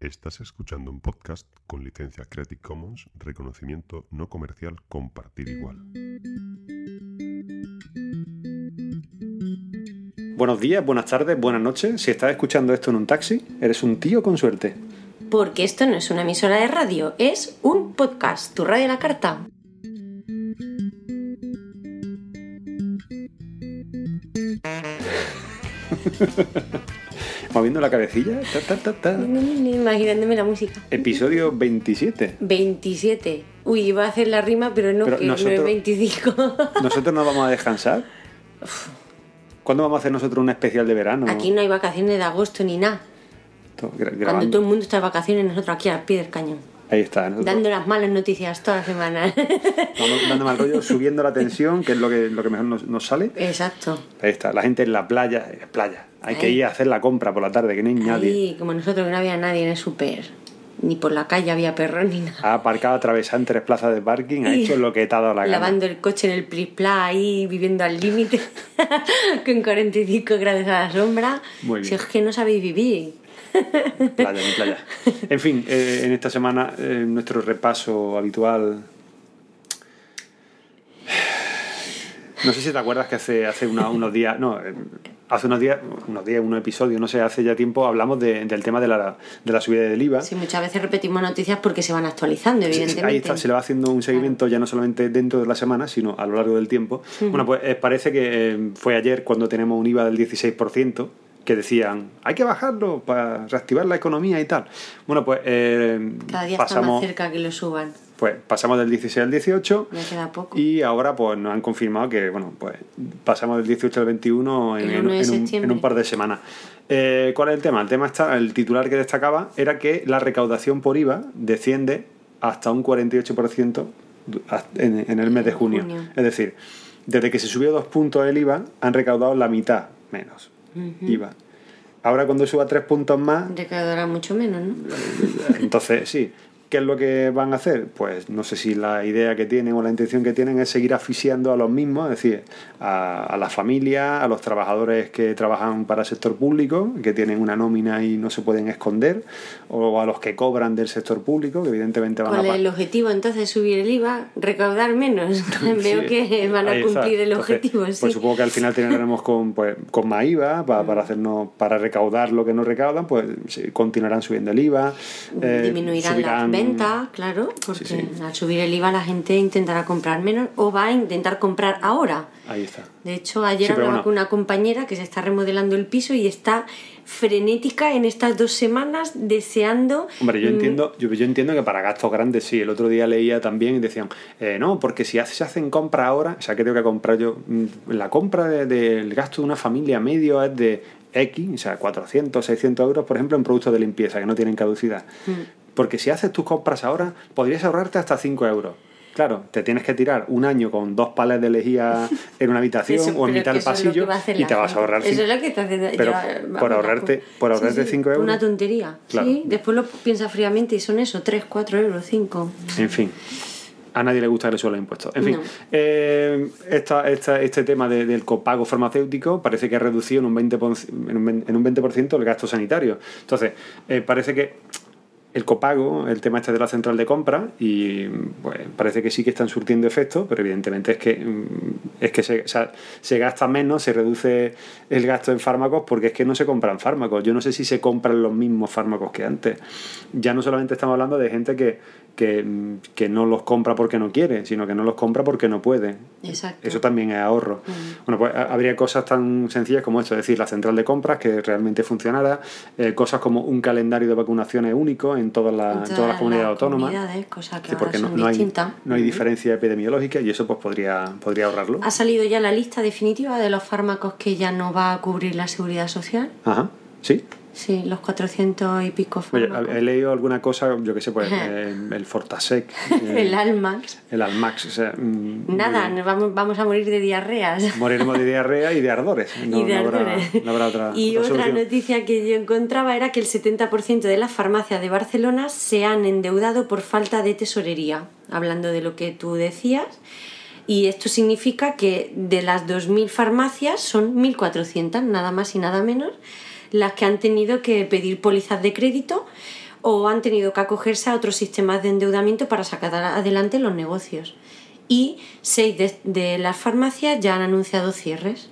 Estás escuchando un podcast con licencia Creative Commons, reconocimiento no comercial, compartir igual. Buenos días, buenas tardes, buenas noches. Si estás escuchando esto en un taxi, eres un tío con suerte. Porque esto no es una emisora de radio, es un podcast, tu radio a la carta. Moviendo la cabecilla. ta, ta, ta, ta. Imaginándome la música. Episodio 27. 27. Uy, iba a hacer la rima, pero no, Pero que no nosotros- es 25. ¿Nosotros nos vamos a descansar? ¿Cuándo vamos a hacer nosotros un especial de verano? Aquí no hay vacaciones de agosto ni nada. Cuando todo el mundo está de vacaciones, nosotros aquí al pie del cañón. Ahí está. nosotros Dando las malas noticias toda la semana. vamos dando mal rollo, subiendo la tensión, que es lo que, lo que mejor nos, nos sale. Exacto. Ahí está. La gente en la playa. eh, playa. Hay que Ahí. ir a hacer la compra por la tarde, que no hay nadie. Ahí, como nosotros que no había nadie en el súper. Ni por la calle había perros ni nada. Ha aparcado atravesado en tres plazas de parking, ha hecho lo que te ha dado la gana. Lavando el coche en el Prispla ahí, viviendo al límite, con 45 grados a la sombra. Muy bien. Si es que no sabéis vivir. Playa, ni playa. En fin, eh, en esta semana eh, nuestro repaso habitual. No sé si te acuerdas que hace, hace una- unos días, no, eh, hace unos días, unos días, unos episodios, no sé, hace ya tiempo hablamos de- del tema de la, de la subida del IVA. Sí, muchas veces repetimos noticias porque se van actualizando, sí, evidentemente. Ahí está, se le va haciendo un seguimiento ya no solamente dentro de la semana, sino a lo largo del tiempo. Bueno, pues parece que fue ayer cuando tenemos un IVA del 16%, que decían, hay que bajarlo para reactivar la economía y tal. Bueno, pues eh, Cada día está más pasamos, cerca que lo suban. pues pasamos del 16 al 18 Ya queda poco. y ahora pues nos han confirmado que, bueno, pues pasamos del 18 al 21 en, El en- 1 de en un, septiembre. en un par de semanas. Eh, ¿Cuál es el tema? El tema está, el titular que destacaba era que la recaudación por IVA desciende hasta un 48% du- en, en el mes de junio. Junio. Es decir, desde que se subió dos puntos el IVA, han recaudado la mitad menos IVA. Ahora cuando suba tres puntos más, Recaudará mucho menos, ¿no? entonces, sí. ¿Qué es lo que van a hacer? Pues no sé si la idea que tienen o la intención que tienen es seguir asfixiando a los mismos, es decir, a, a las familias, a los trabajadores que trabajan para el sector público, que tienen una nómina y no se pueden esconder, o a los que cobran del sector público, que evidentemente van ¿Cuál a es pa- el objetivo entonces? ¿Subir el IVA? ¿Recaudar menos? Veo Sí, que van a cumplir el Entonces, objetivo, sí. Pues supongo que al final terminaremos con, pues, con más IVA para, para hacernos para recaudar lo que no recaudan, pues continuarán subiendo el IVA. eh, Disminuirán subirán- ventas, claro, porque Sí, sí. al subir el IVA la gente intentará comprar menos o va a intentar comprar ahora. Ahí está. De hecho, ayer Sí, hablaba bueno. con una compañera que se está remodelando el piso y está frenética en estas dos semanas deseando... Hombre, yo mm, entiendo, yo, yo entiendo que para gastos grandes sí. El otro día leía también y decían, eh, no, porque si se hacen compras ahora, o sea, que tengo que comprar yo, Mm, la compra de- del gasto de una familia medio es de X, o sea, 400, 600 euros, por ejemplo, en productos de limpieza que no tienen caducidad. Mm. Porque si haces tus compras ahora, podrías ahorrarte hasta 5 euros. Claro, te tienes que tirar un año con dos palets de lejía en una habitación Eso, o en mitad del pasillo y te vas a ahorrar Eso es lo que está haciendo. Pero por vamos, ahorrarte- por ahorrarte cinco euros. Una tontería. Claro. Sí, después lo piensas fríamente y son eso, 3, 4 euros, 5. En fin. A nadie le gusta que le suban los impuestos. En fin, No. eh, esta, esta- este tema de- del copago farmacéutico parece que ha reducido en un 20%, en un 20%, en un 20% el gasto sanitario. Entonces, eh, parece que el copago, el tema este de la central de compra, y pues parece que sí que están surtiendo efecto, pero evidentemente es que, mm, es que se, o sea, se gasta menos, se reduce el gasto en fármacos porque es que no se compran fármacos. Yo no sé si se compran los mismos fármacos que antes. Ya no solamente estamos hablando de gente que, que, mm, que no los compra porque no quiere, sino que no los compra porque no puede. Exacto. Eso también es ahorro. Bueno, pues ha- habría cosas tan sencillas como esto, es decir, la central de compras que realmente funcionara, eh, cosas como un calendario de vacunaciones único en todas las, en todas las comunidades autónomas. comunidades, cosas que Sí, porque no, no hay, no hay diferencia epidemiológica y eso pues podría, podría ahorrarlo. ¿Ha salido ya la lista definitiva de los fármacos que ya no va a cubrir la seguridad social? Ajá, sí. Sí, los 400 y pico Oye, he leído alguna cosa, yo qué sé, pues eh, el Fortasec, eh, el Almax. el Almax, o sea, mm, Nada, nos vamos, vamos a morir de diarreas. moriremos de diarrea y de ardores. No, y de no habrá, ardores. no habrá otra, Y otra otra noticia que yo encontraba era que el 70% de las farmacias de Barcelona se han endeudado por falta de tesorería, hablando de lo que tú decías. Y esto significa que de las 2.000 farmacias son 1.400, nada más y nada menos, las que han tenido que pedir pólizas de crédito o han tenido que acogerse a otros sistemas de endeudamiento para sacar adelante los negocios. Y seis de, de las farmacias ya han anunciado cierres.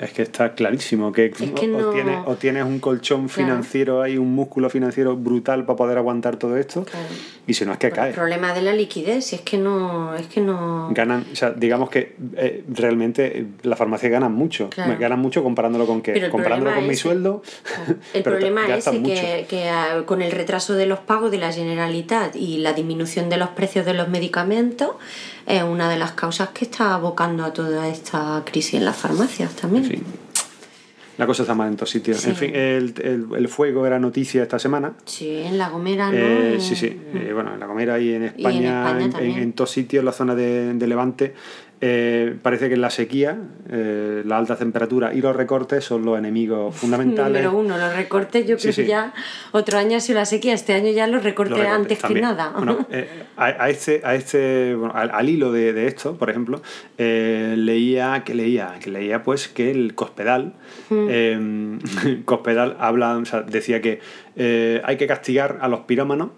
Es que está clarísimo que, Es que o, tienes, o tienes un colchón Claro. financiero ahí, un músculo financiero brutal para poder aguantar todo esto. Claro. Y si no es que El cae. problema de la liquidez, si es que no. Es que no. Ganan, o sea, digamos que eh, realmente eh, las farmacias ganan mucho. Claro. Ganan mucho comparándolo con el Comparándolo con mi sueldo. El problema es que, que, ah, con el retraso de los pagos de la Generalitat y la disminución de los precios de los medicamentos es una de las causas que está abocando a toda esta crisis en las farmacias también. Fin, la cosa está mal en todos sitios. Sí. En fin, el, el- el fuego era noticia esta semana. Sí, en La Gomera, ¿no? Eh, sí, sí. Eh, bueno, en La Gomera y en España, España en, en todos sitios, en la zona de, de Levante, eh, parece que la sequía, eh, la alta temperatura y los recortes son los enemigos fundamentales. Número uno, los recortes, yo creo sí. que ya otro año ha sido la sequía, este año ya los recortes, Los recortes antes también. que nada. Bueno, eh, a, a este, a este bueno, al, al hilo de, de esto, por ejemplo, leía que leía que leía pues que el Cospedal, Mm. eh, Cospedal habla, o sea, decía que hay que castigar a los pirómanos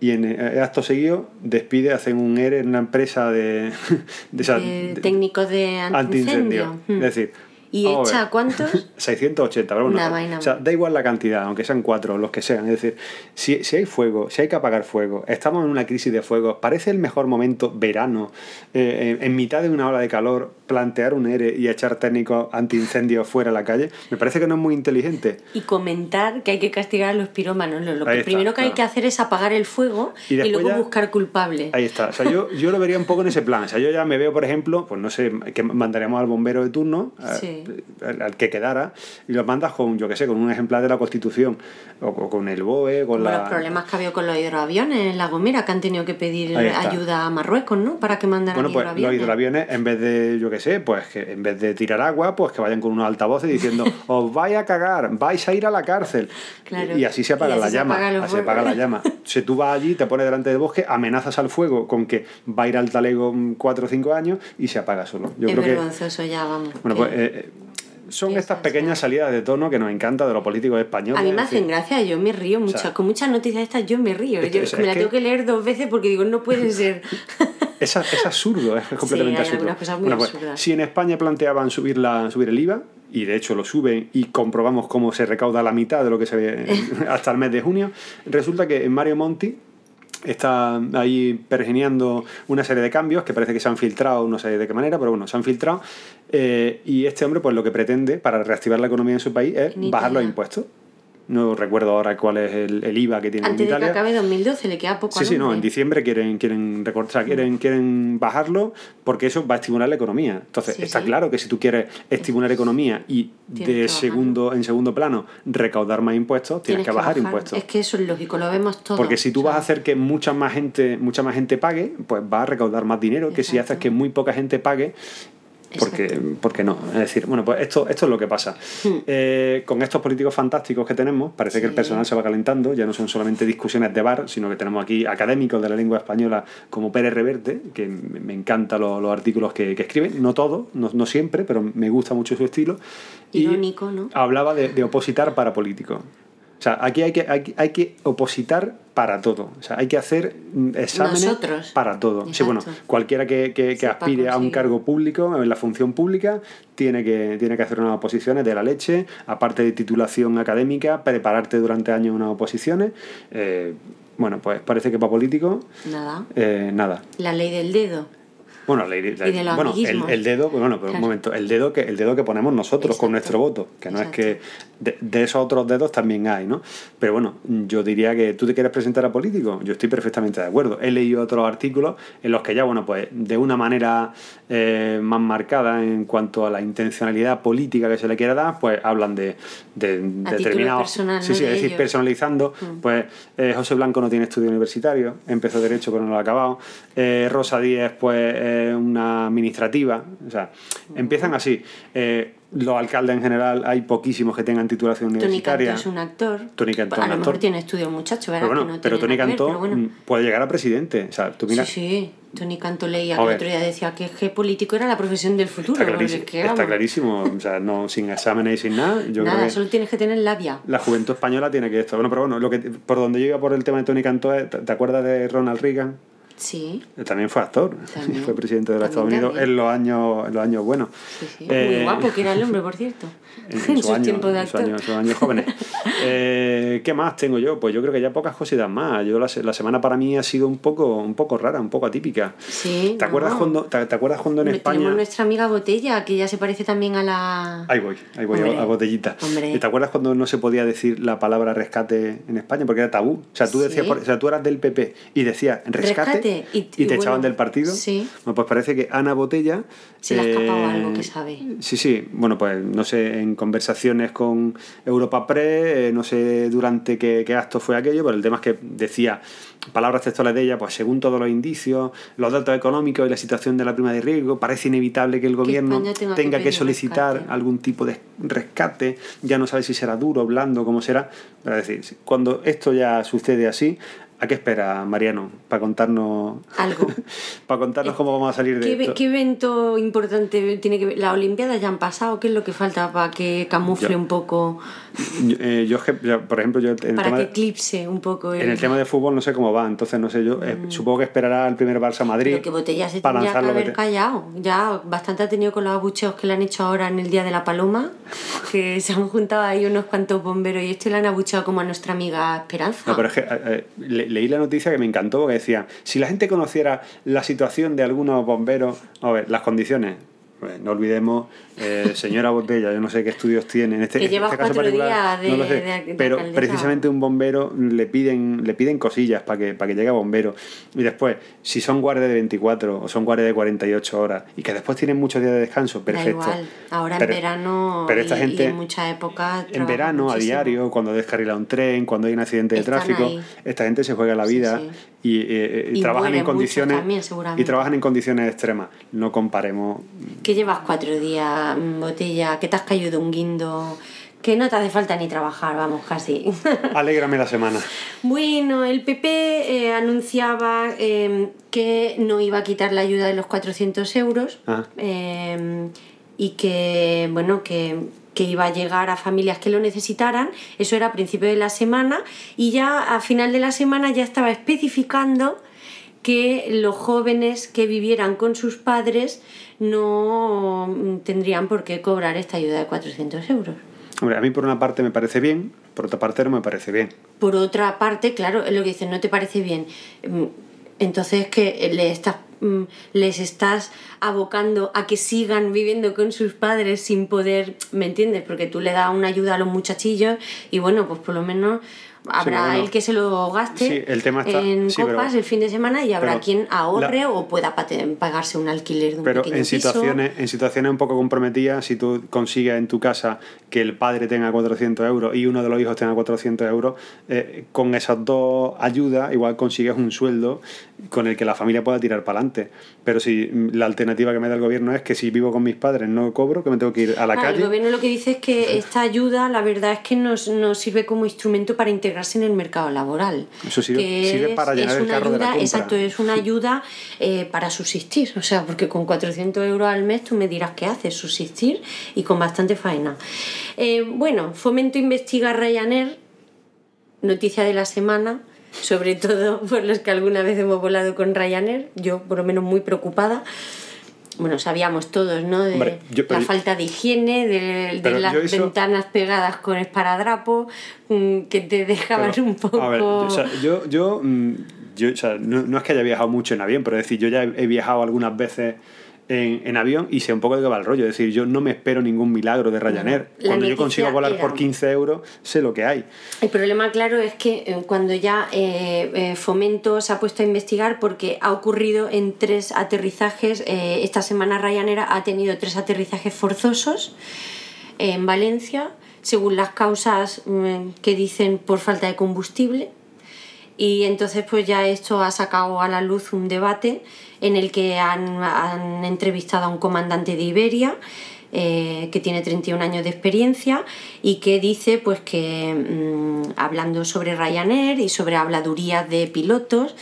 y en eh, acto seguido despide, hacen un ERE en una empresa de, de, De de- técnicos de antiincendio. antiincendio. Mm. Es decir, ¿Y vamos echa cuántos? 680, pero bueno, vaina. o sea, da igual la cantidad, aunque sean cuatro, los que sean. Es decir, si, si hay fuego, si hay que apagar fuego, estamos en una crisis de fuego, parece el mejor momento, verano, eh, en, en mitad de una ola de calor, plantear un ERE y echar técnicos antiincendios fuera a la calle, me parece que no es muy inteligente. Y comentar que hay que castigar a los pirómanos. Lo, lo que está, primero que hay que hacer es apagar el fuego Y luego ya- buscar culpables. Ahí está. O sea, yo, yo lo vería un poco en ese plan. O sea, yo ya me veo, por ejemplo, pues no sé, que mandaríamos al bombero de turno, a- Sí. Al, al que quedara, y los mandas con, yo qué sé, con un ejemplar de la Constitución, o, o con el BOE, con Como la... los problemas que ha habido con los hidroaviones en La Gomera, que han tenido que pedir ayuda a Marruecos, ¿no? Para que mandaran Bueno, pues los hidroaviones. en vez de, yo qué sé, pues que en vez de tirar agua, pues que vayan con unos altavoces diciendo, os vais a cagar, vais a ir a la cárcel. Claro. Y así se apaga así la se llama. así se apaga la llama. Si tú vas allí, te pones delante del bosque, amenazas al fuego con que va a ir al talego mm, cuatro o cinco años y se apaga solo. Yo es creo que. vergonzoso ya, vamos. Bueno, que- pues eh, eh, son estas pequeñas salidas de tono que nos encanta de los políticos españoles. a mí me en hacen gracia, yo me río mucho. sea, con muchas noticias estas yo me río. es Yo es me la que- tengo que leer dos veces porque digo, no puede ser. Es, es absurdo, es completamente hay absurdo. algunas cosas muy Bueno, pues, absurdas. si en España planteaban subir, la, subir el IVA, y de hecho lo suben y comprobamos cómo se recauda la mitad de lo que se ve hasta el mes de junio, resulta que Mario Monti está ahí pergeneando una serie de cambios que parece que se han filtrado, no sé de qué manera, pero bueno, se han filtrado. eh, y este hombre, pues lo que pretende para reactivar la economía en su país es bajar los impuestos. No recuerdo ahora cuál es el, el IVA que tiene Antes en de que Italia. acabe 2012 le queda poco Sí, sí, no, en diciembre quieren, quieren recortar, quieren, quieren bajarlo porque eso va a estimular la economía. Entonces, Sí, está sí. claro que si tú quieres estimular la economía y de segundo, en segundo plano recaudar más impuestos, tienes, que, bajar, impuestos. Es que eso es lógico, lo vemos todo. Porque si tú vas a hacer que mucha más gente, mucha más gente pague, pues vas a recaudar más dinero que si haces que muy poca gente pague. Porque, porque no. Es decir, bueno, pues esto, esto es lo que pasa. Eh, con estos políticos fantásticos que tenemos, parece que el Hmm. Sí. personal se va calentando, ya no son solamente discusiones de bar, sino que tenemos aquí académicos de la lengua española como Pérez Reverte, que me encantan los, los artículos que, que escribe, no todos, no, no siempre, pero me gusta mucho su estilo. Y Irónico, ¿no? Hablaba de, de opositar para políticos. O sea, aquí hay que, hay, que- hay que opositar para todo. O sea, hay que hacer mm, exámenes Nosotros. para todo. Sí, bueno, cualquiera que, que- aspire a un cargo público, en la función pública, tiene que, tiene que hacer unas oposiciones de la leche, aparte de titulación académica, prepararte durante años unas oposiciones. Eh, bueno, pues parece que para político, Nada. eh, nada. La ley del dedo. Bueno, la- la- Y de los bueno el, el dedo, bueno, pero un momento, el dedo que el dedo que ponemos nosotros con nuestro voto, que no es que de, de esos otros dedos también hay, ¿no? Pero bueno, yo diría que tú te quieres presentar a político, yo estoy perfectamente de acuerdo. He leído otros artículos en los que ya, bueno, pues de una manera eh, más marcada en cuanto a la intencionalidad política que se le quiera dar, pues hablan de, de determinados... personal, sí, ¿no? sí, de es decir, personalizando, pues eh, José Blanco no tiene estudio universitario, empezó Derecho pero no lo ha acabado, Eh, Rosa Díez pues es una administrativa, o sea, empiezan así. Eh, los alcaldes en general hay poquísimos que tengan titulación Tony universitaria. Cantó es un actor. Tony Cantó A lo mejor tiene estudio el muchacho, ¿verdad? Pero bueno, no pero Tony ver, Cantó pero bueno. mm, puede llegar a presidente. O sea, tú mira, Sí, sí. Tony Canto leía que el otro día decía que, que político era la profesión del futuro. Está clarísimo, que, está clarísimo. O sea, no, sin exámenes y sin nada. Yo Nada, creo que solo tienes que tener labia. la juventud española tiene que esto. Bueno, pero bueno, lo que, por donde yo iba por el tema de Tony Cantó, ¿te te acuerdas de Ronald Reagan? Sí, Él También fue actor, También. fue presidente de los Estados Unidos también. en los años, en los años buenos. sí, sí. Eh, Muy guapo que era el hombre, por cierto. En, En, en su sus año- tiempos de actor. años, en sus años jóvenes. Eh, ¿Qué más tengo yo? Pues yo creo que ya pocas cositas más. Yo la, la semana para mí ha sido un poco, un poco rara, un poco atípica. Sí, ¿Te acuerdas cuando, te, te acuerdas cuando en España Tenemos nuestra amiga Botella, que ya se parece también a la... Ahí voy, ahí voy Hombre, a, a botellita. hombre. ¿Y ¿Te acuerdas cuando no se podía decir la palabra rescate en España? Porque era tabú. O sea, tú decías, por- o sea, tú eras del PP y decías rescate, Rescate, y- y, y te bueno, echaban del partido. sí. Bueno, pues parece que Ana Botella. eh, Se le ha escapado algo que sabe. Sí, sí. Bueno, pues no sé, en conversaciones con Europa Press, eh, no sé durante qué, qué acto fue aquello, pero el tema es que decía palabras textuales de ella, pues según todos los indicios, los datos económicos y la situación de la prima de riesgo, parece inevitable que el gobierno tenga tenga, que solicitar rescate. algún tipo de rescate, ya no sabe si será duro, blando, cómo será. Es decir, cuando esto ya sucede así, ¿a qué espera Mariano para contarnos Algo. para contarnos cómo vamos a salir de ¿Qué, esto? qué evento importante tiene que ver? ¿Las Olimpiadas ya han pasado? ¿Qué es lo que falta para que camufle Yo- un poco, Yo, eh, yo por ejemplo, yo en el, para tema que eclipse un poco el... en el tema de fútbol no sé cómo va, entonces no sé, yo eh, supongo que esperará el primer Barça Madrid. Pero que Botella se para tendría que haber callado. Ya bastante ha tenido con los abucheos que le han hecho ahora en el Día de la Paloma, que se han juntado ahí unos cuantos bomberos y esto le han abucheado como a nuestra amiga Esperanza. No, pero es que eh, eh, le- leí la noticia que me encantó porque decía, si la gente conociera la situación de algunos bomberos, a ver, las condiciones, no olvidemos, eh, señora Botella, yo no sé qué estudios tiene en este, Que en llevas este caso particular, días de- no lo sé, de- de pero alcaldesa. precisamente un bombero le piden, le piden cosillas para que, para que llegue a bombero. Y después, si son guardias de 24 o son guardias de 48 horas y que después tienen muchos días de descanso, perfecto. Da igual. Ahora Pero- en verano pero esta y, gente- y en muchas épocas. en verano, a diario, cuando descarrila un tren, cuando hay un accidente de Están tráfico, ahí. esta gente se juega la vida sí. y, eh, y trabajan en condiciones también, y trabajan en condiciones extremas. No comparemos. Que llevas cuatro días, botella, que te has caído de un guindo, que no te hace falta ni trabajar, vamos, casi. Alégrame la semana. Bueno, el PP eh, anunciaba eh, que no iba a quitar la ayuda de los 400 euros Ah. eh, y que, bueno, que, que iba a llegar a familias que lo necesitaran. Eso era a principio de la semana y ya a final de la semana ya estaba especificando que los jóvenes que vivieran con sus padres no tendrían por qué cobrar esta ayuda de 400 euros. Hombre, a mí por una parte me parece bien, por otra parte no me parece bien. Por otra parte, claro, es lo que dicen, no te parece bien. Mm, Entonces que le estás, mm, les estás abocando a que sigan viviendo con sus padres sin poder, ¿me entiendes? Porque tú le das una ayuda a los muchachillos y bueno, pues por lo menos habrá bueno. el que se lo gaste Sí, el tema está- en sí, pero- copas el fin de semana y habrá quien ahorre la- o pueda pagarse un alquiler de un Pero pequeño en piso. situaciones, en situaciones un poco comprometidas, si tú consigues en tu casa que el padre tenga 400 euros y uno de los hijos tenga 400 euros, eh, con esas dos ayudas igual consigues un sueldo con el que la familia pueda tirar para adelante. Pero si mm, la alternativa que me da el gobierno es que si vivo con mis padres no cobro, que me tengo que ir a la Ah, calle. El gobierno lo que dice es que esta ayuda, la verdad es que nos, nos sirve como instrumento para integrarse en el mercado laboral. Eso sirve- Que sirve es- para llenar el carro de la compra. Exacto, es una ayuda eh, para subsistir. O sea, porque con 400 euros al mes tú me dirás qué haces, subsistir y con bastante faena. Eh, bueno, Fomento investiga Ryanair, noticia de la semana. Sobre todo por los que alguna vez hemos volado con Ryanair, yo por lo menos muy preocupada. Bueno, sabíamos todos, ¿no? De Hombre, yo- pero la yo- falta de higiene, de, las ventanas pegadas con esparadrapo, mm, que te dejaban Pero, un poco... A ver, yo, o sea, yo, yo, mm, yo, o sea, no, no es que haya viajado mucho en avión, pero es decir, yo ya he, he viajado algunas veces en, en avión y sé un poco de qué va el rollo. Es decir, yo no me espero ningún milagro de Ryanair. La Cuando yo consigo volar era- por 15 euros, sé lo que hay. El problema, claro, es que eh, cuando ya eh, eh, Fomento se ha puesto a investigar porque ha ocurrido en tres aterrizajes, eh, esta semana Ryanair ha tenido tres aterrizajes forzosos en Valencia, según las causas mm, que dicen por falta de combustible. Y entonces pues ya esto ha sacado a la luz un debate en el que han, han entrevistado a un comandante de Iberia eh, que tiene 31 años de experiencia y que dice pues que mm, hablando sobre Ryanair y sobre habladurías de pilotos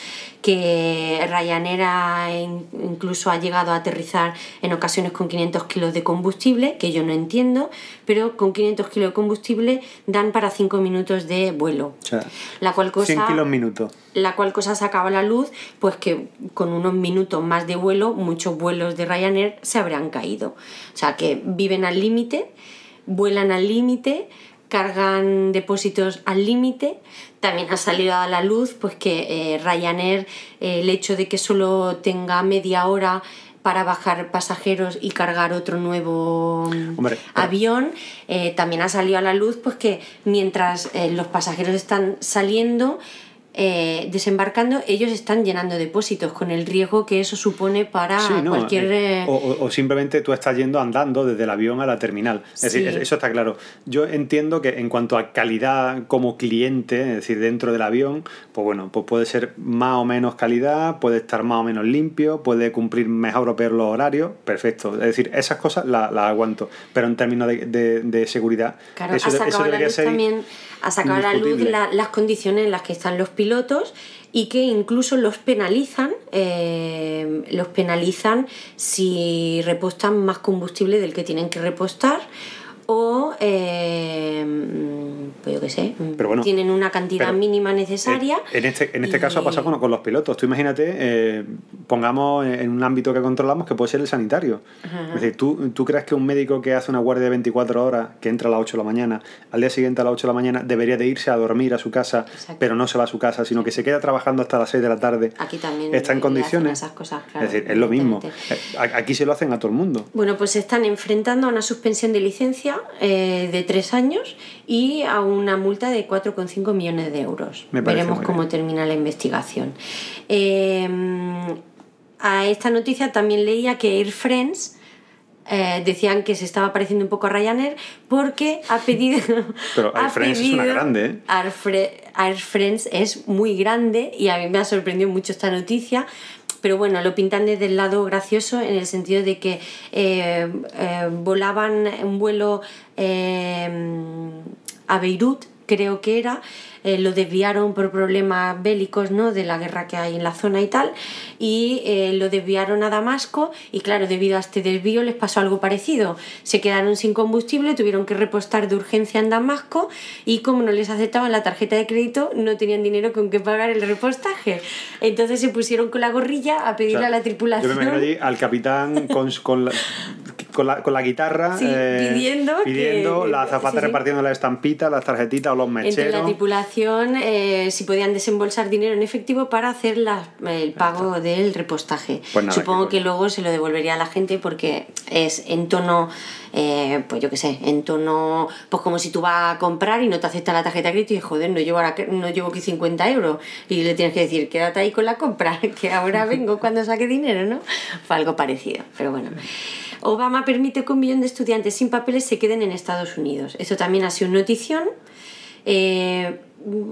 que Ryanair ha in- incluso ha llegado a aterrizar en ocasiones con 500 kilos de combustible, que yo no entiendo, pero con 500 kilos de combustible dan para 5 minutos de vuelo. O sea, La cual cosa 100 kilos la cual cosa sacaba la luz pues que con unos minutos más de vuelo muchos vuelos de Ryanair se habrían caído. O sea que viven al límite, vuelan al límite, cargan depósitos al límite. También ha salido a la luz pues que eh, Ryanair, eh, el hecho de que solo tenga media hora para bajar pasajeros y cargar otro nuevo mm, Hombre, avión, eh, también ha salido a la luz pues que mientras los pasajeros están saliendo, eh, desembarcando, ellos están llenando depósitos con el riesgo que eso supone para Sí, no, cualquier... eh, eh, o, simplemente tú estás yendo andando desde el avión a la terminal. Es decir, Sí. eso está claro. Yo entiendo que en cuanto a calidad como cliente, es decir, dentro del avión, pues bueno, pues puede ser más o menos calidad, puede estar más o menos limpio, puede cumplir mejor o peor los horarios, perfecto. Es decir, esas cosas las las aguanto. Pero en términos de, de- de seguridad, Claro, eso, eso la debería ser también, ha sacado a la luz la- las condiciones en las que están los pilotos y que incluso los penalizan, eh, los penalizan si repostan más combustible del que tienen que repostar o, eh, pues yo qué sé, Pero bueno, tienen una cantidad mínima necesaria. En este, en este caso ha pasado con, con los pilotos. Tú imagínate, eh, pongamos en un ámbito que controlamos que puede ser el sanitario. Es decir, ¿tú, ¿tú crees que un médico que hace una guardia de 24 horas, que entra a las 8 de la mañana, al día siguiente a las 8 de la mañana, debería de irse a dormir a su casa, Exacto. pero no se va a su casa, sino que se queda trabajando hasta las 6 de la tarde? Aquí también Está en condiciones. esas cosas, claro, es decir, es lo mismo. Eh, Aquí se lo hacen a todo el mundo. Bueno, pues se están enfrentando a una suspensión de licencia eh, de tres años y a una multa de 4,5 millones de euros. Me Veremos cómo bien. termina la investigación. Eh, a esta noticia también leía que Air France eh, decían que se estaba pareciendo un poco a Ryanair porque ha pedido. Pero Air France es una grande, ¿eh? Air, Air France es muy grande y a mí me ha sorprendido mucho esta noticia. Pero bueno, lo pintan desde el lado gracioso en el sentido de que eh, eh, volaban un vuelo eh, a Beirut, creo que era, eh, lo desviaron por problemas bélicos ¿no? de la guerra que hay en la zona y tal, y eh, lo desviaron a Damasco y claro, debido a este desvío les pasó algo parecido. Se quedaron sin combustible, tuvieron que repostar de urgencia en Damasco y como no les aceptaban la tarjeta de crédito, no tenían dinero con que pagar el repostaje. Entonces se pusieron con la gorrilla a O pedirle sea, a la Yo tripulación. me imagino allí al capitán con, con, la, con, la, con la guitarra Sí, eh, pidiendo que- pidiendo la azafata sí, repartiendo las estampitas, las tarjetitas o los entre mecheros. la tripulación eh, si podían desembolsar dinero en efectivo para hacer la- el pago del repostaje. Pues nada, Supongo que que luego se lo devolvería a la gente porque es en tono, eh, pues yo qué sé, en tono, pues como si tú vas a comprar y no te acepta la tarjeta de crédito y joder, no llevo, ahora, que- no llevo aquí 50 euros y le tienes que decir, quédate ahí con la compra, que ahora vengo cuando saque dinero, ¿no? Fue algo parecido, pero bueno. Obama permite que un millón de estudiantes sin papeles se queden en Estados Unidos. Esto también ha sido notición. Eh,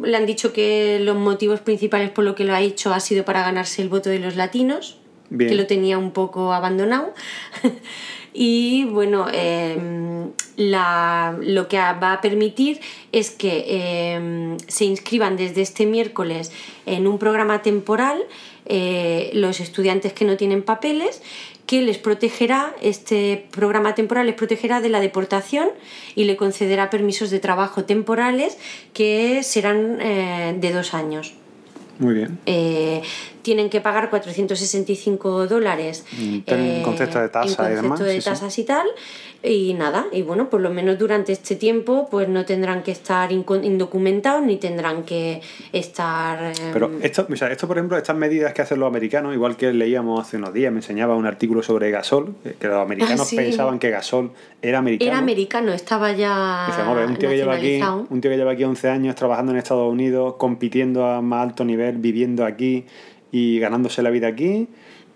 le han dicho que los motivos principales por lo que lo ha hecho ha sido para ganarse el voto de los latinos, Bien. que lo tenía un poco abandonado. y bueno, eh, la- lo que va a permitir es que eh, se inscriban desde este miércoles en un programa temporal eh, los estudiantes que no tienen papeles que les protegerá, este programa temporal les protegerá de la deportación y le concederá permisos de trabajo temporales que serán eh, de dos años. Muy bien. Eh, tienen que pagar 465 dólares En ten- concepto de tasa y demás, de sí, sí. tasas y tal y nada y bueno por lo menos durante este tiempo pues no tendrán que estar indocumentados ni tendrán que estar eh, Pero esto, o sea, esto, por ejemplo, estas medidas que hacen los americanos, igual que leíamos hace unos días, me enseñaba un artículo sobre gasol, que los americanos Ah, sí. pensaban que gasol era americano. era americano estaba ya Dice, "Hombre, un tío, que lleva aquí, nacionalizado". un tío que lleva aquí 11 años trabajando en Estados Unidos, compitiendo a más alto nivel, viviendo aquí y ganándose la vida aquí.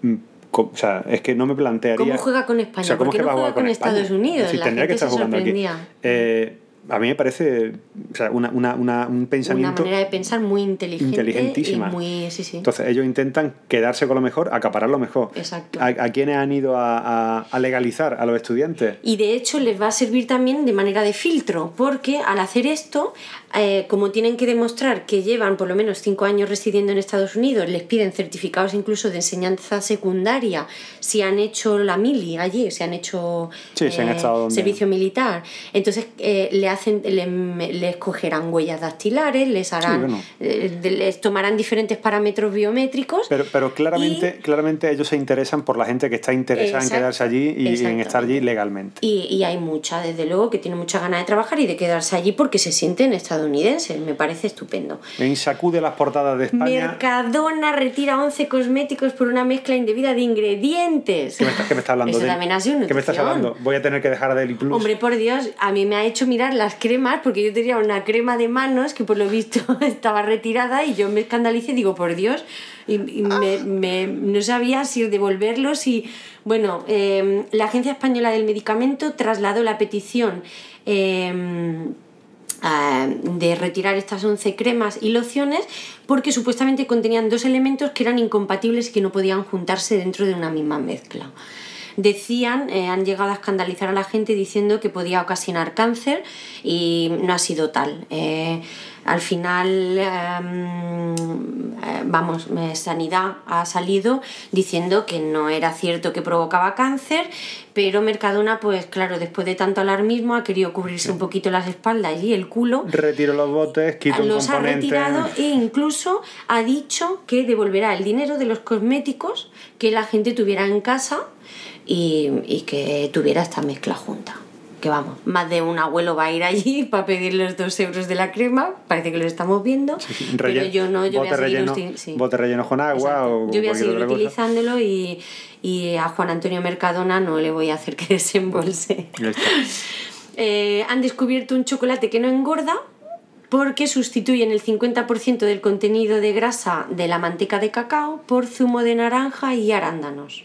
mm, O sea, es que no me plantearía. ¿Cómo juega con España? O sea, ¿cómo ¿Por qué es que no va a juega jugar con, con España? Estados Unidos? Es decir, tendría que estar jugando aquí. Eh, a mí me parece o sea, una, una, una- un una pensamiento. manera de pensar muy inteligente Inteligentísima. y muy sí sí Entonces ellos intentan quedarse con lo mejor, acaparar lo mejor. Exacto. ¿A, a quiénes han ido a, a- a legalizar? A los estudiantes. Y de hecho les va a servir también de manera de filtro, porque al hacer esto eh, como tienen que demostrar que llevan por lo menos cinco años residiendo en Estados Unidos, les piden certificados incluso de enseñanza secundaria, si han hecho la mili allí, si han hecho Sí, han eh, estado donde- servicio militar. Entonces eh, le hacen, le- les cogerán huellas dactilares, les harán, bueno. eh, les tomarán diferentes parámetros biométricos. Pero, pero claramente, claramente ellos se interesan por la gente que está interesada Exacto, en quedarse allí y en estar allí legalmente. Y, y hay mucha, desde luego, que tiene mucha ganas de trabajar y de quedarse allí porque se sienten estadounidenses. Me parece estupendo. En sacude las portadas de España. Mercadona retira 11 cosméticos por una mezcla indebida de ingredientes. ¿Qué me, estás, qué me estás hablando? Eso también ha sido ¿Qué me estás hablando? Voy a tener que dejar del Plus. Hombre, por Dios, a mí me ha hecho mirar las cremas porque yo tenía una crema de manos que por lo visto estaba retirada y yo me escandalicé y digo, por Dios, y, y me, me- no sabía si devolverlos y... Bueno, eh, la Agencia Española del Medicamento trasladó la petición eh, de retirar estas 11 cremas y lociones porque supuestamente contenían dos elementos que eran incompatibles y que no podían juntarse dentro de una misma mezcla. Decían, eh, han llegado a escandalizar a la gente diciendo que podía ocasionar cáncer y no ha sido tal. Eh, al final, em, eh, vamos, Sanidad ha salido diciendo que no era cierto que provocaba cáncer, pero Mercadona, pues claro, después de tanto alarmismo ha querido cubrirse un poquito las espaldas y el culo Retiro los botes, quito un los ha componente. retirado e incluso ha dicho que devolverá el dinero de los cosméticos que la gente tuviera en casa y, y que tuviera esta mezcla junta. Que vamos, más de un abuelo va a ir allí para pedir los dos euros de la crema, parece que lo estamos viendo, pero yo no, yo voy a seguir relleno, sí. bote relleno con agua Exacto. o Yo voy a seguir utilizándolo y, y a Juan Antonio Mercadona no le voy a hacer que desembolse. Eh, han descubierto un chocolate que no engorda porque sustituyen el 50% del contenido de grasa de la manteca de cacao por zumo de naranja y arándanos,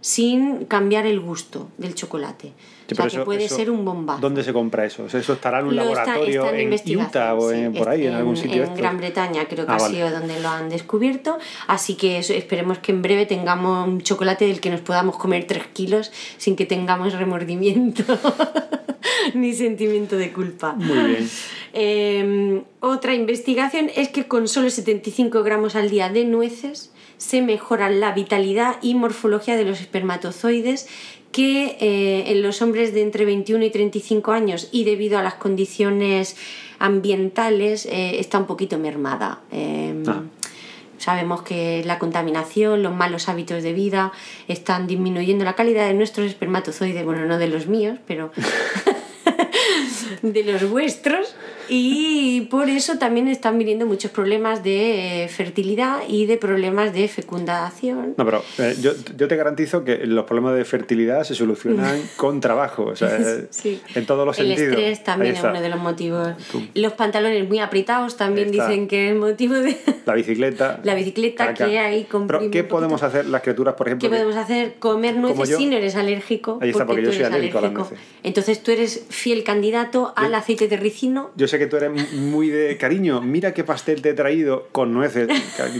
sin cambiar el gusto del chocolate. Sí, o sea, que eso- puede eso- ser un bombazo. ¿Dónde se compra eso? ¿Eso estará en un Lo está- laboratorio está en, investigación, Utah o sí, en- por ahí, en, está algún sitio? En esto? Gran Bretaña creo que Ah, ha vale. sido donde lo han descubierto. Así que eso, esperemos que en breve tengamos un chocolate del que nos podamos comer 3 kilos sin que tengamos remordimiento ni sentimiento de culpa. Muy bien. Eh, otra investigación es que con solo 75 gramos al día de nueces se mejora la vitalidad y morfología de los espermatozoides que eh, en los hombres de entre 21 y 35 años y debido a las condiciones ambientales eh, está un poquito mermada. Eh, Ah. Sabemos que la contaminación, los malos hábitos de vida están disminuyendo la calidad de nuestros espermatozoides, bueno, no de los míos, pero de los vuestros y por eso también están viniendo muchos problemas de eh, fertilidad y de problemas de fecundación. No, pero eh, yo, yo te garantizo que los problemas de fertilidad se solucionan con trabajo, o sea, eh, Sí. en todos los El sentidos. estrés también es uno de los motivos. Los pantalones muy apretados también dicen que es motivo de... La bicicleta. La bicicleta Caca. que hay Pero, ¿qué podemos hacer las criaturas, por ejemplo? ¿Qué que- podemos hacer? Comer nueces yo- si no eres alérgico. Ahí está, porque yo soy alérgico a las nueces. Entonces tú eres fiel candidato al aceite de ricino. Yo sé que tú eres muy de cariño. Mira qué pastel te he traído con nueces.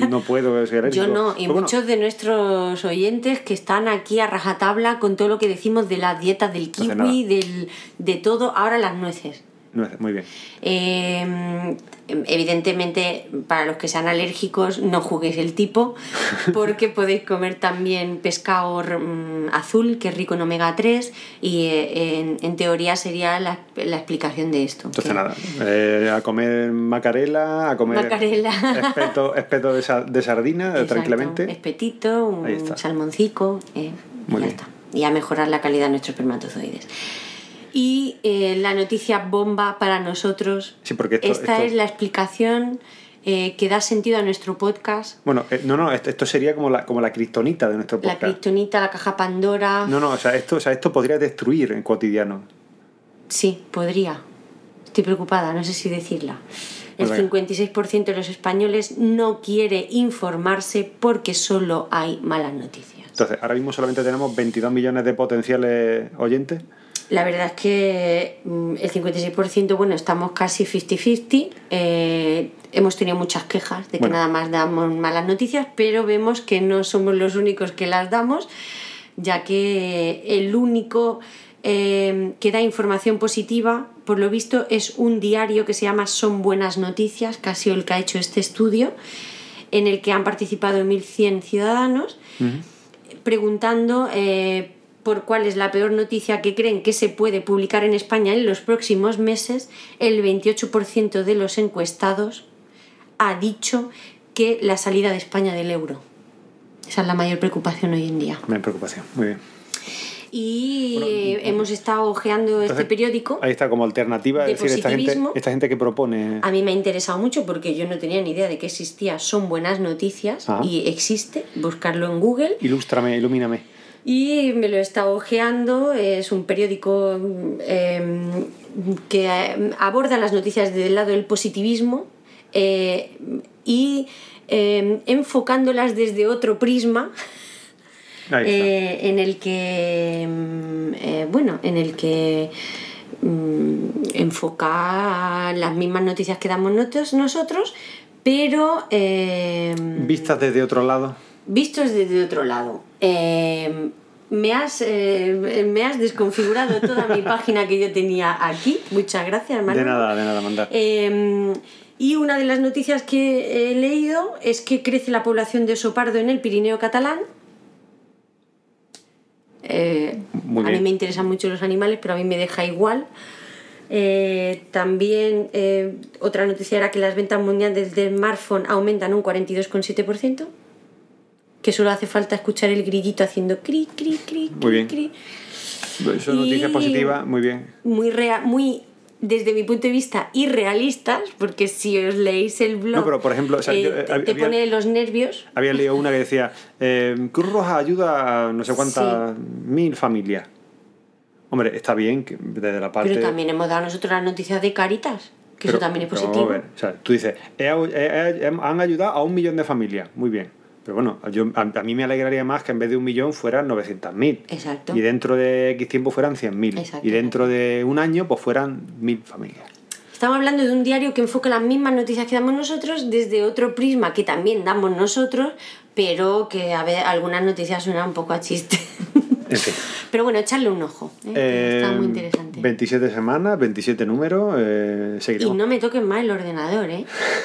No puedo ser. Yo no, y bueno, muchos de nuestros oyentes que están aquí a rajatabla con todo lo que decimos de las dietas del kiwi, del, de todo, ahora las nueces. nueces, muy bien. Eh, evidentemente, para los que sean alérgicos, no juguéis el tipo, porque podéis comer también pescado mm, azul, que es rico en omega 3, y eh, en, en teoría sería la, la explicación de esto. Entonces que- nada, eh, a comer macarela, a comer Macarela. espeto, espeto de, sa- de sardina, Exacto, tranquilamente. Espetito, un salmoncico, eh, y Muy ya bien. está. Y a mejorar la calidad de nuestros espermatozoides. Y eh, la noticia bomba para nosotros. Sí, porque esto- esta esto- es la explicación eh, que da sentido a nuestro podcast. Bueno, eh, no, no, esto, esto sería como la, como la kriptonita de nuestro La podcast. criptonita, la caja Pandora. No, no, o sea, esto, o sea, esto podría destruir en cotidiano. Sí, podría. Estoy preocupada, no sé si decirla. El Pues venga. 56% de los españoles no quiere informarse porque solo hay malas noticias. Entonces, ahora mismo solamente tenemos 22 millones de potenciales oyentes. La verdad es que mm, el 56%, bueno, estamos casi 50-50. Eh, hemos tenido muchas quejas de que Bueno. nada más damos malas noticias, pero vemos que no somos los únicos que las damos, ya que el único eh, que da información positiva por lo visto es un diario que se llama Son Buenas Noticias, que ha sido el que ha hecho este estudio, en el que han participado 1.100 ciudadanos, preguntando eh, por cuál es la peor noticia que creen que se puede publicar en España en los próximos meses. El 28% de los encuestados ha dicho que la salida de España del euro. Esa es la mayor preocupación hoy en día. Me preocupación, muy bien. Y eh, hemos estado hojeando este periódico. Ahí está como alternativa, de es decir, esta gente, esta gente que propone. A mí me ha interesado mucho porque yo no tenía ni idea de que existía Son Buenas Noticias y existe, buscarlo en Google. Ilústrame, ilumíname. Y me lo he estado hojeando, es un periódico eh, que eh, aborda las noticias desde el lado del positivismo eh, y eh, enfocándolas desde otro prisma eh, en el que eh, bueno en el que mm, enfoca las mismas noticias que damos nosotros pero Vistas desde otro lado. Vistos desde otro lado Eh, me has, eh, me has desconfigurado toda mi página que yo tenía aquí. Muchas gracias, Manuel. De nada, de nada, mandar. Eh, y una de las noticias que he leído es que crece la población de oso pardo en el Pirineo catalán. Eh, a mí me interesan mucho los animales, pero a mí me deja igual. Eh, también eh, otra noticia era que las ventas mundiales de smartphone aumentan un 42,7%. Que solo hace falta escuchar el grillito haciendo cri, cri, cri, Muy cri, bien. cri Eso es noticia y- positiva, muy bien. muy rea- muy desde mi punto de vista irrealistas porque si os leéis el blog No, pero, por ejemplo, o sea, eh, yo, te, había- te pone los nervios Había leído una que decía, eh, Cruz Roja ayuda a no sé cuántas mil familias. Hombre, está bien que desde la parte... pero también hemos dado nosotros las noticias de Caritas que Pero- eso también es positivo a ver, o sea, tú dices, he- he- he- han ayudado a un millón de familias, muy bien. Pero bueno, yo, a, a mí me alegraría más que en vez de un millón fueran 900.000. Exacto. Y dentro de X tiempo fueran 100.000. Exacto, Y dentro de un año pues fueran mil familias. estamos hablando de un diario que enfoca las mismas noticias que damos nosotros desde otro prisma que también damos nosotros pero que a ver algunas noticias suenan un poco a chiste En fin. pero bueno echarle un ojo ¿eh? está muy interesante 27 semanas, 27 números, eh, y no me toques más el ordenador ¿eh?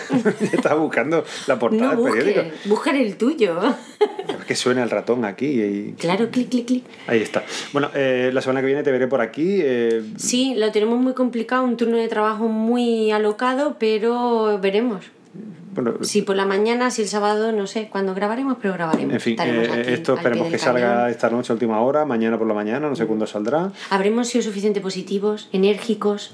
Estaba buscando la portada no del periódico. buscar el tuyo Es que suena el ratón aquí y claro clic clic clic ahí está. Bueno, eh, la semana que viene te veré por aquí. eh, Sí, lo tenemos muy complicado, un turno de trabajo muy alocado, pero veremos. Bueno, Si por la mañana, si el sábado, no sé cuándo grabaremos, pero grabaremos. en fin, eh, esto esperemos que salga cañón. esta noche a última hora, mañana por la mañana, no sé cuándo saldrá. ¿Habremos sido suficientemente positivos, enérgicos?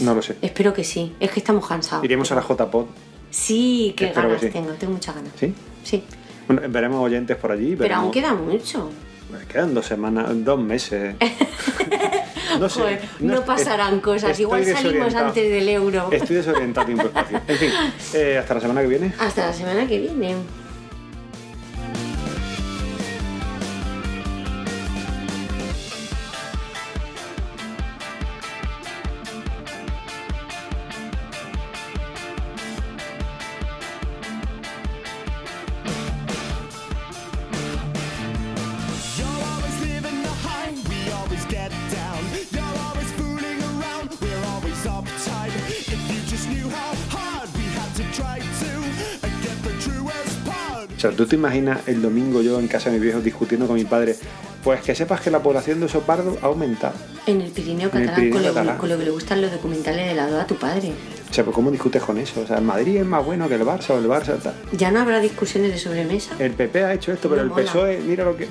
No lo sé. Espero que sí. Es que estamos cansados. Iremos a la JPod, Sí, qué Espero que ganas sí. tengo, tengo muchas ganas. ¿sí? Sí. Bueno, veremos oyentes por allí. Pero aún queda mucho. Pues Quedan dos semanas, dos meses. No sé. Joder, no, pasarán cosas. Igual salimos antes del euro. Estoy desorientado tiempo espacio. En fin, eh, hasta la semana que viene. Hasta la semana que viene. O sea, tú te imaginas el domingo yo en casa de mis viejos discutiendo con mi padre. Pues que sepas que la población de oso pardo ha aumentado. En el Pirineo En el catalán, Pirineo con, lo, catalán. con lo que le gustan los documentales de lado a tu padre. O sea, pues ¿cómo discutes con eso? O sea, el Madrid es más bueno que el Barça o el Barça tal. Ya no habrá discusiones de sobremesa. El PP ha hecho esto, pero No el mola. PSOE, mira lo que...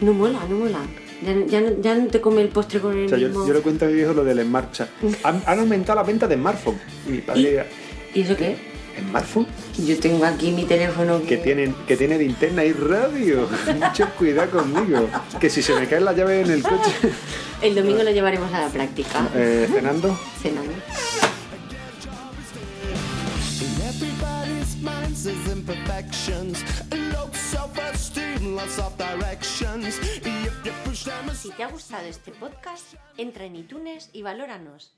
No mola, no mola. Ya, ya no, ya no te come el postre con el O sea, yo, mismo... yo le cuento a mi viejo lo del smartphone. O sea, han, han aumentado la venta de smartphone. Y mi padre ¿Y eso qué? ¿Smartphone? Yo tengo aquí mi teléfono Que tiene, que tiene linterna y radio. Mucho cuidado conmigo. Que si se me cae la llave en el coche El domingo lo llevaremos a la práctica. eh, cenando, Cenando. Si te ha gustado este podcast, entra en iTunes y valóranos.